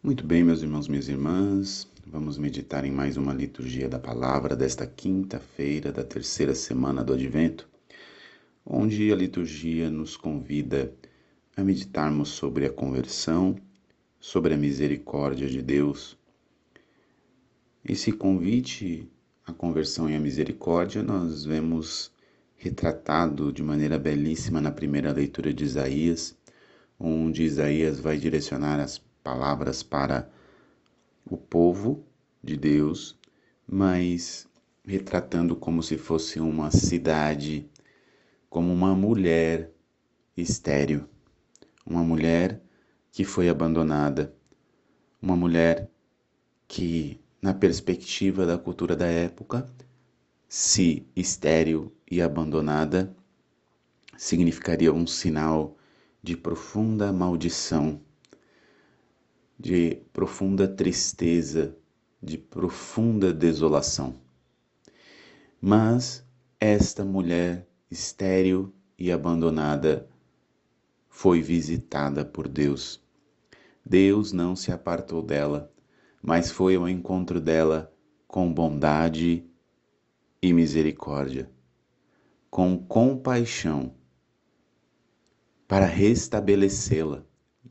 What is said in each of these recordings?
Muito bem, meus irmãos, minhas irmãs, vamos meditar em mais uma liturgia da palavra desta quinta-feira da terceira semana do Advento, onde a liturgia nos convida a meditarmos sobre a conversão, sobre a misericórdia de Deus. Esse convite à conversão e à misericórdia nós vemos retratado de maneira belíssima na primeira leitura de Isaías, onde Isaías vai direcionar as palavras para o povo de Deus, mas retratando como se fosse uma cidade, como uma mulher estéril, uma mulher que foi abandonada, uma mulher que, na perspectiva da cultura da época, se estéril e abandonada, significaria um sinal de profunda maldição de profunda tristeza, de profunda desolação. Mas esta mulher estéril e abandonada foi visitada por Deus. Deus não se apartou dela, mas foi ao encontro dela com bondade e misericórdia, com compaixão, para restabelecê-la.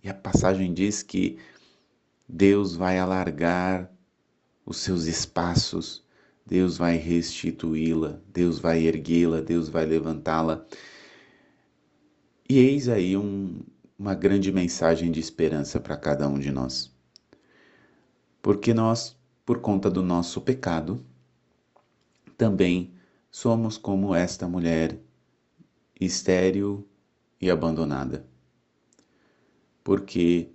E a passagem diz que Deus vai alargar os seus espaços, Deus vai restituí-la, Deus vai erguê-la, Deus vai levantá-la. E eis aí um, uma grande mensagem de esperança para cada um de nós. Porque nós, por conta do nosso pecado, também somos como esta mulher estéril e abandonada. Porque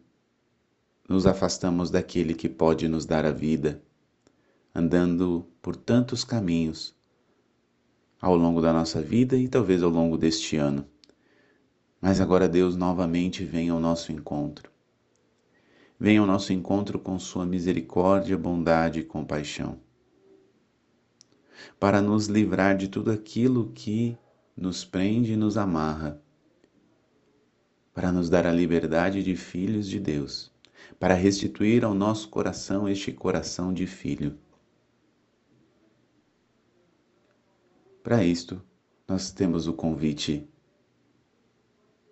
nos afastamos daquele que pode nos dar a vida, andando por tantos caminhos ao longo da nossa vida e talvez ao longo deste ano. Mas agora Deus novamente vem ao nosso encontro. Vem ao nosso encontro com Sua misericórdia, bondade e compaixão, para nos livrar de tudo aquilo que nos prende e nos amarra, para nos dar a liberdade de filhos de Deus para restituir ao nosso coração este coração de filho. Para isto, nós temos o convite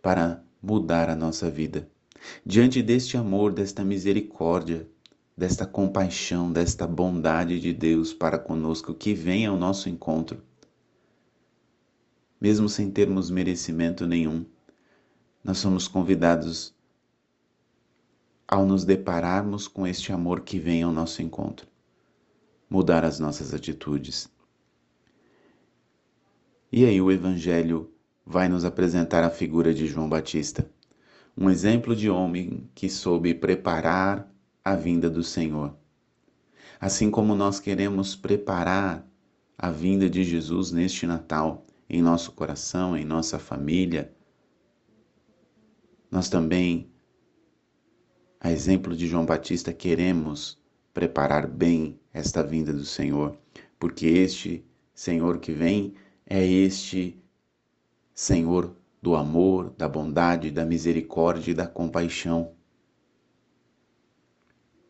para mudar a nossa vida. Diante deste amor, desta misericórdia, desta compaixão, desta bondade de Deus para conosco que vem ao nosso encontro, mesmo sem termos merecimento nenhum, nós somos convidados ao nos depararmos com este amor que vem ao nosso encontro, mudar as nossas atitudes. E aí o Evangelho vai nos apresentar a figura de João Batista, um exemplo de homem que soube preparar a vinda do Senhor. Assim como nós queremos preparar a vinda de Jesus neste Natal em nosso coração, em nossa família, nós também a exemplo de João Batista, queremos preparar bem esta vinda do Senhor, porque este Senhor que vem é este Senhor do amor, da bondade, da misericórdia e da compaixão.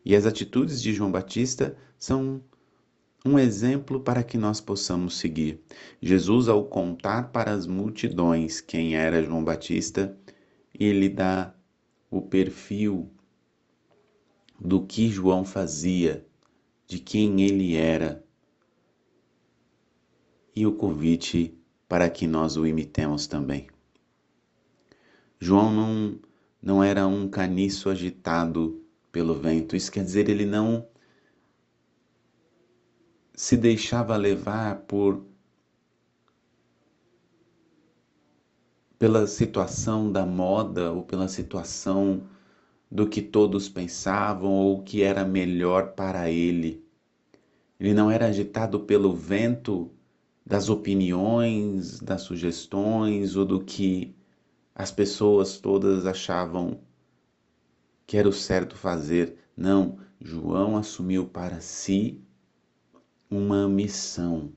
E as atitudes de João Batista são um exemplo para que nós possamos seguir. Jesus, ao contar para as multidões quem era João Batista, ele dá o perfil do que João fazia, de quem ele era, e o convite para que nós o imitemos também. João não, não era um caniço agitado pelo vento, isso quer dizer, ele não se deixava levar por pela situação da moda ou pela situação do que todos pensavam ou o que era melhor para ele. Ele não era agitado pelo vento das opiniões, das sugestões ou do que as pessoas todas achavam que era o certo fazer. Não, João assumiu para si uma missão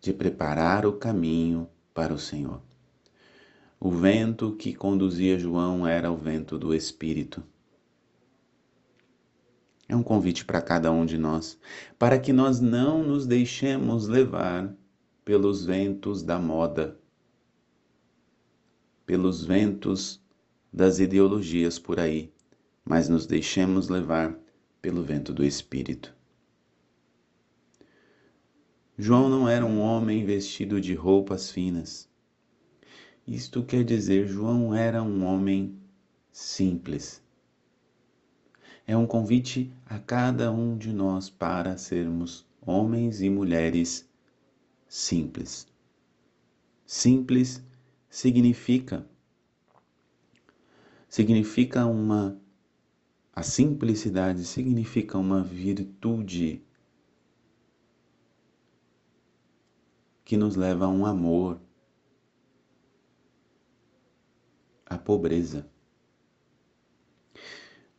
de preparar o caminho para o Senhor. O vento que conduzia João era o vento do Espírito. É um convite para cada um de nós, para que nós não nos deixemos levar pelos ventos da moda, pelos ventos das ideologias por aí, mas nos deixemos levar pelo vento do Espírito. João não era um homem vestido de roupas finas. Isto quer dizer, João era um homem simples. É um convite a cada um de nós para sermos homens e mulheres simples. Simples significa significa uma a simplicidade significa uma virtude que nos leva a um amor, a pobreza.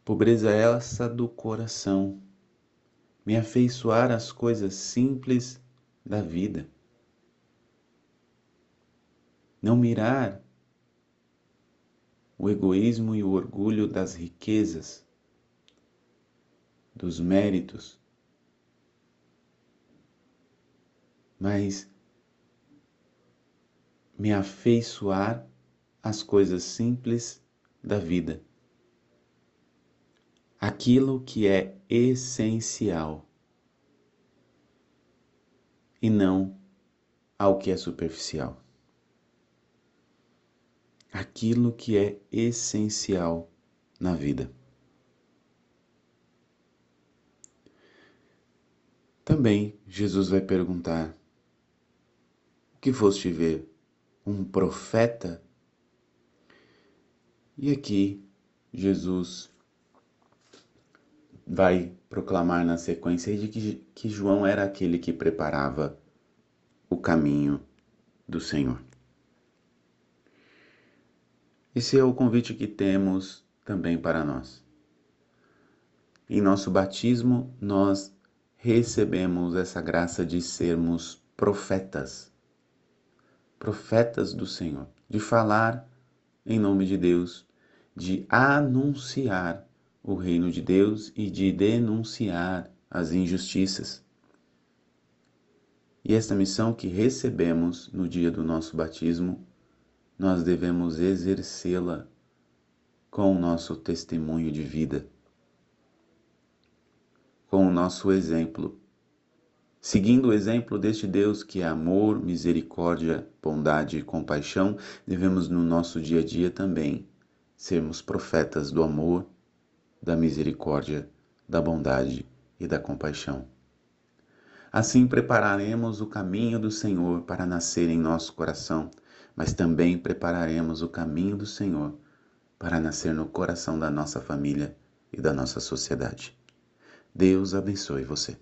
Pobreza essa do coração, me afeiçoar às coisas simples da vida. Não mirar o egoísmo e o orgulho das riquezas, dos méritos, mas me afeiçoar às coisas simples da vida aquilo que é essencial e não ao que é superficial. Aquilo que é essencial na vida. Também Jesus vai perguntar: O que foste ver? Um profeta? E aqui Jesus vai proclamar na sequência de que, que João era aquele que preparava o caminho do Senhor. Esse é o convite que temos também para nós. Em nosso batismo, nós recebemos essa graça de sermos profetas, profetas do Senhor, de falar em nome de Deus, de anunciar o reino de Deus e de denunciar as injustiças. E esta missão que recebemos no dia do nosso batismo, nós devemos exercê-la com o nosso testemunho de vida, com o nosso exemplo. Seguindo o exemplo deste Deus que é amor, misericórdia, bondade e compaixão, devemos no nosso dia a dia também sermos profetas do amor, da misericórdia, da bondade e da compaixão. Assim prepararemos o caminho do Senhor para nascer em nosso coração, mas também prepararemos o caminho do Senhor para nascer no coração da nossa família e da nossa sociedade. Deus abençoe você.